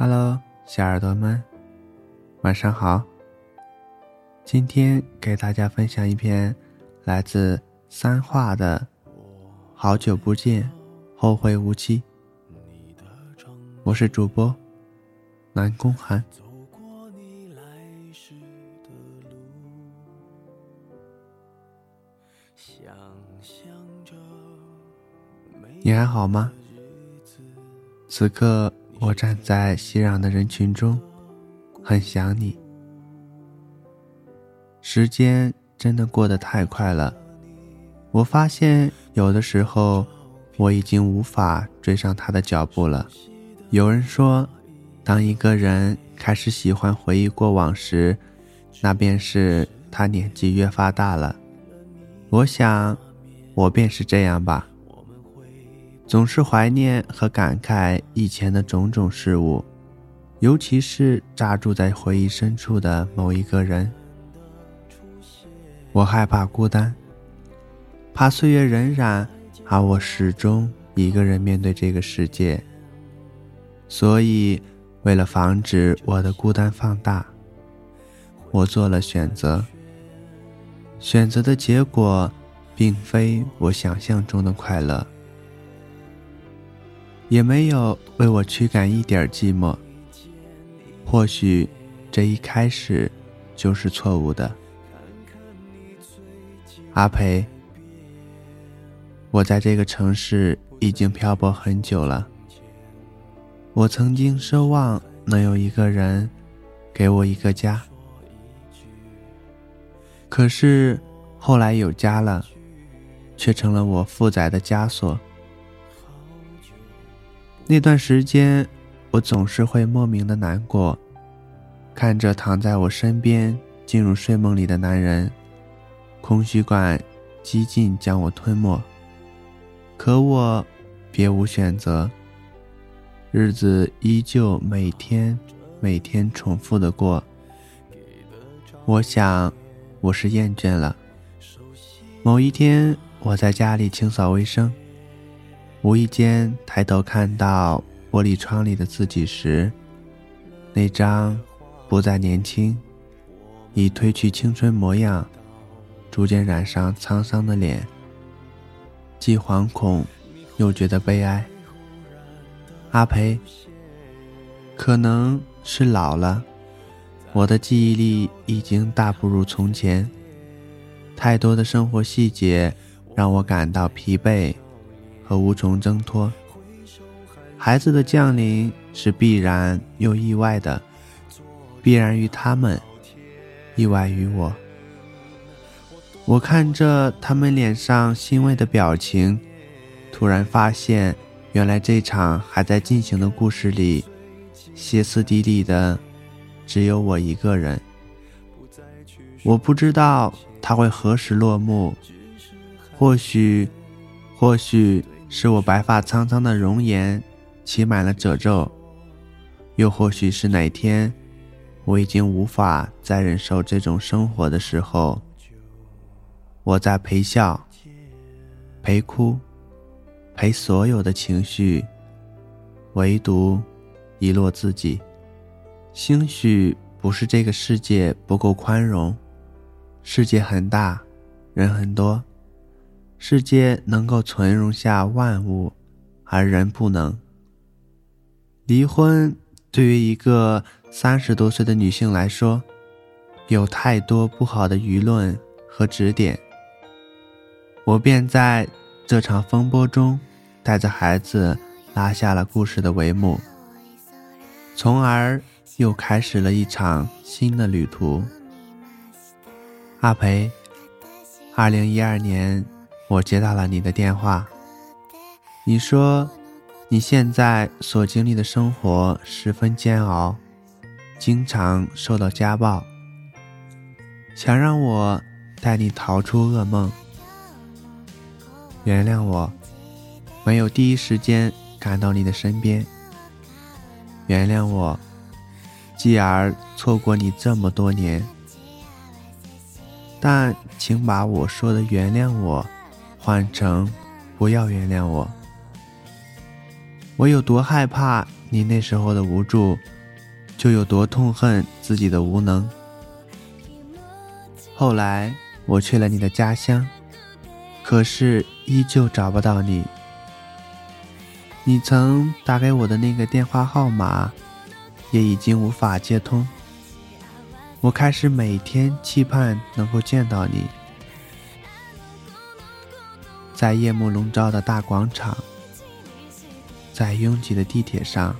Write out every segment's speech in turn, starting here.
Hello，小耳朵们，晚上好。今天给大家分享一篇来自三画的《好久不见，后会无期》。我是主播南宫寒。你还好吗？此刻。我站在熙攘的人群中，很想你。时间真的过得太快了，我发现有的时候我已经无法追上他的脚步了。有人说，当一个人开始喜欢回忆过往时，那便是他年纪越发大了。我想，我便是这样吧。总是怀念和感慨以前的种种事物，尤其是扎住在回忆深处的某一个人。我害怕孤单，怕岁月荏苒，而我始终一个人面对这个世界。所以，为了防止我的孤单放大，我做了选择。选择的结果，并非我想象中的快乐。也没有为我驱赶一点寂寞。或许，这一开始就是错误的。阿培，我在这个城市已经漂泊很久了。我曾经奢望能有一个人给我一个家，可是后来有家了，却成了我负载的枷锁。那段时间，我总是会莫名的难过，看着躺在我身边进入睡梦里的男人，空虚感几近将我吞没。可我别无选择，日子依旧每天每天重复的过。我想，我是厌倦了。某一天，我在家里清扫卫生。无意间抬头看到玻璃窗里的自己时，那张不再年轻、已褪去青春模样、逐渐染上沧桑的脸，既惶恐又觉得悲哀。阿培，可能是老了，我的记忆力已经大不如从前，太多的生活细节让我感到疲惫。和无从挣脱。孩子的降临是必然又意外的，必然于他们，意外于我。我看着他们脸上欣慰的表情，突然发现，原来这场还在进行的故事里，歇斯底里的只有我一个人。我不知道他会何时落幕，或许，或许。是我白发苍苍的容颜起满了褶皱，又或许是哪天我已经无法再忍受这种生活的时候，我在陪笑、陪哭、陪所有的情绪，唯独遗落自己。兴许不是这个世界不够宽容，世界很大，人很多。世界能够存容下万物，而人不能。离婚对于一个三十多岁的女性来说，有太多不好的舆论和指点。我便在这场风波中，带着孩子拉下了故事的帷幕，从而又开始了一场新的旅途。阿培，二零一二年。我接到了你的电话，你说你现在所经历的生活十分煎熬，经常受到家暴，想让我带你逃出噩梦。原谅我，没有第一时间赶到你的身边。原谅我，继而错过你这么多年。但请把我说的原谅我。换成，不要原谅我。我有多害怕你那时候的无助，就有多痛恨自己的无能。后来我去了你的家乡，可是依旧找不到你。你曾打给我的那个电话号码，也已经无法接通。我开始每天期盼能够见到你，在夜幕笼罩的大广场。在拥挤的地铁上，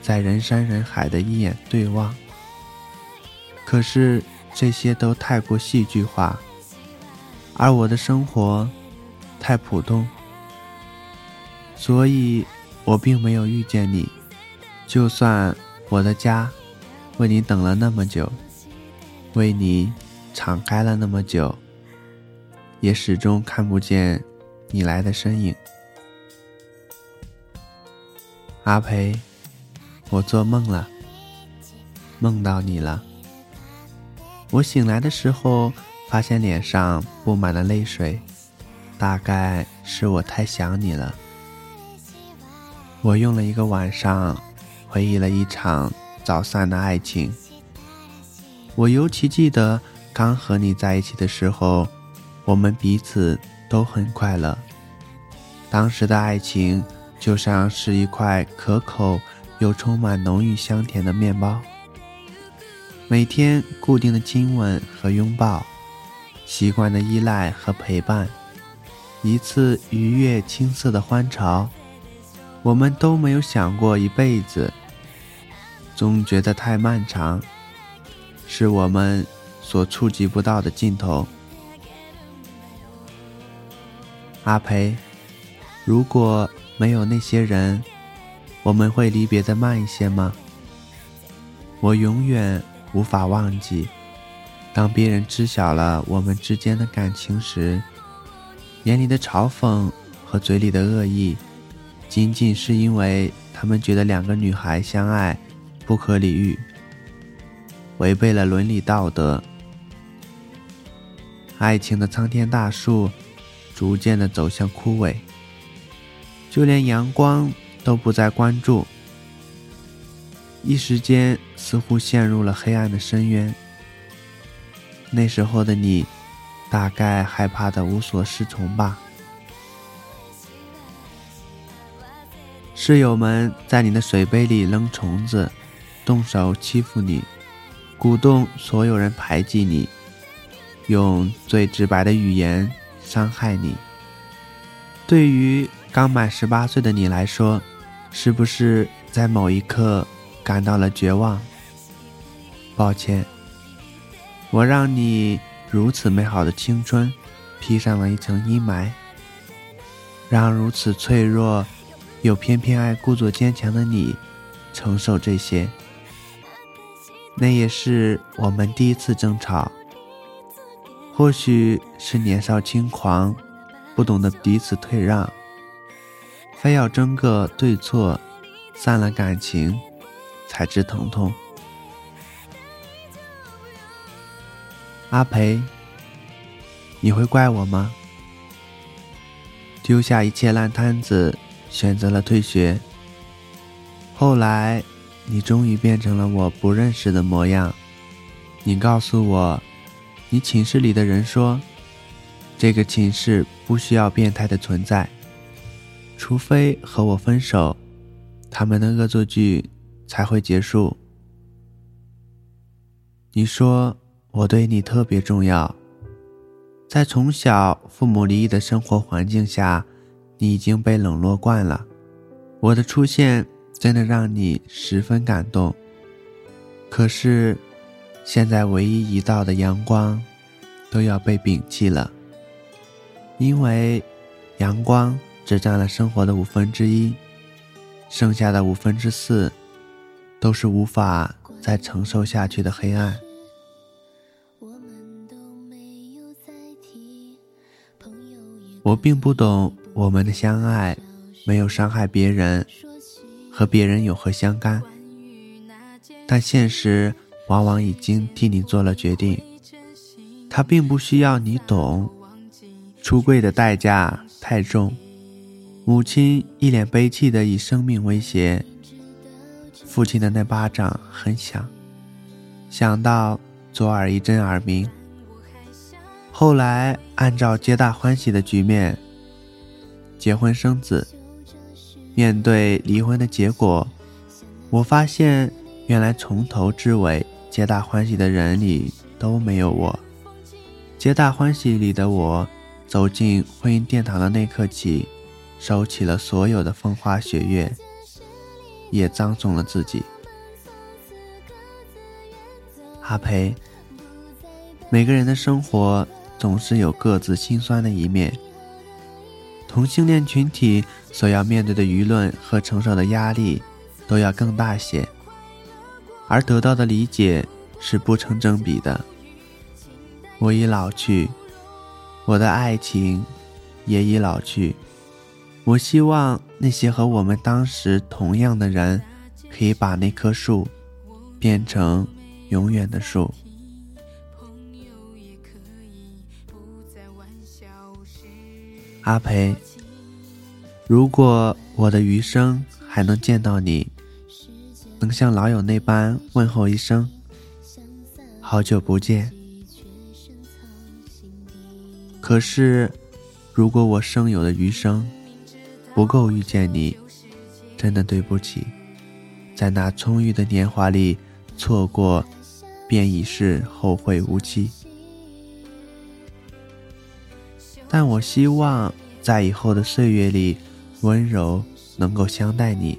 在人山人海的一眼对望，可是这些都太过戏剧化，而我的生活太普通，所以我并没有遇见你。就算我的家为你等了那么久，为你敞开了那么久，也始终看不见你来的身影。阿培，我做梦了，梦到你了。我醒来的时候，发现脸上布满了泪水，大概是我太想你了。我用了一个晚上，回忆了一场早散的爱情。我尤其记得刚和你在一起的时候，我们彼此都很快乐。当时的爱情。就像是一块可口又充满浓郁香甜的面包，每天固定的亲吻和拥抱，习惯的依赖和陪伴，一次愉悦青涩的欢潮，我们都没有想过一辈子，总觉得太漫长，是我们所触及不到的尽头。阿培，如果。没有那些人，我们会离别的慢一些吗？我永远无法忘记，当别人知晓了我们之间的感情时，眼里的嘲讽和嘴里的恶意，仅仅是因为他们觉得两个女孩相爱不可理喻，违背了伦理道德。爱情的苍天大树，逐渐的走向枯萎。就连阳光都不再关注，一时间似乎陷入了黑暗的深渊。那时候的你，大概害怕的无所适从吧。室友们在你的水杯里扔虫子，动手欺负你，鼓动所有人排挤你，用最直白的语言伤害你。对于刚满十八岁的你来说，是不是在某一刻感到了绝望？抱歉，我让你如此美好的青春披上了一层阴霾，让如此脆弱又偏偏爱故作坚强的你承受这些。那也是我们第一次争吵，或许是年少轻狂，不懂得彼此退让。非要争个对错，散了感情，才知疼痛。阿培，你会怪我吗？丢下一切烂摊子，选择了退学。后来，你终于变成了我不认识的模样。你告诉我，你寝室里的人说，这个寝室不需要变态的存在。除非和我分手，他们的恶作剧才会结束。你说我对你特别重要，在从小父母离异的生活环境下，你已经被冷落惯了。我的出现真的让你十分感动。可是，现在唯一一道的阳光都要被摒弃了，因为阳光。只占了生活的五分之一，剩下的五分之四，都是无法再承受下去的黑暗。我并不懂我们的相爱没有伤害别人，和别人有何相干？但现实往往已经替你做了决定，他并不需要你懂。出柜的代价太重。母亲一脸悲戚的以生命威胁。父亲的那巴掌很响，响到左耳一阵耳鸣。后来按照皆大欢喜的局面，结婚生子。面对离婚的结果，我发现原来从头至尾皆大欢喜的人里都没有我。皆大欢喜里的我，走进婚姻殿堂的那刻起，收起了所有的风花雪月，也葬送了自己。阿培，每个人的生活总是有各自心酸的一面。同性恋群体所要面对的舆论和承受的压力都要更大些，而得到的理解是不成正比的。我已老去，我的爱情也已老去。我希望那些和我们当时同样的人，可以把那棵树变成永远的树。阿培，如果我的余生还能见到你，能像老友那般问候一声“好久不见”。可是，如果我剩有的余生不够遇见你，真的对不起，在那充裕的年华里错过，便已是后会无期。但我希望在以后的岁月里，温柔能够相待你，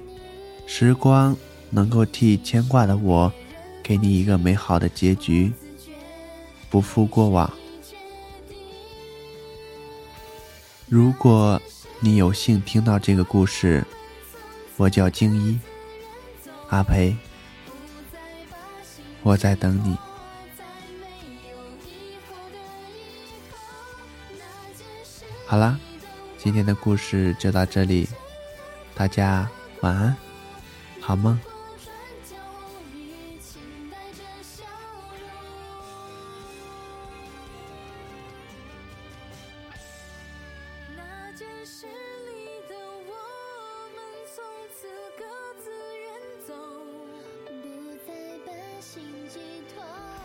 时光能够替牵挂的我，给你一个美好的结局，不负过往。如果你有幸听到这个故事，我叫静一，阿培，我在等你。好了，今天的故事就到这里，大家晚安，好梦。心寄托。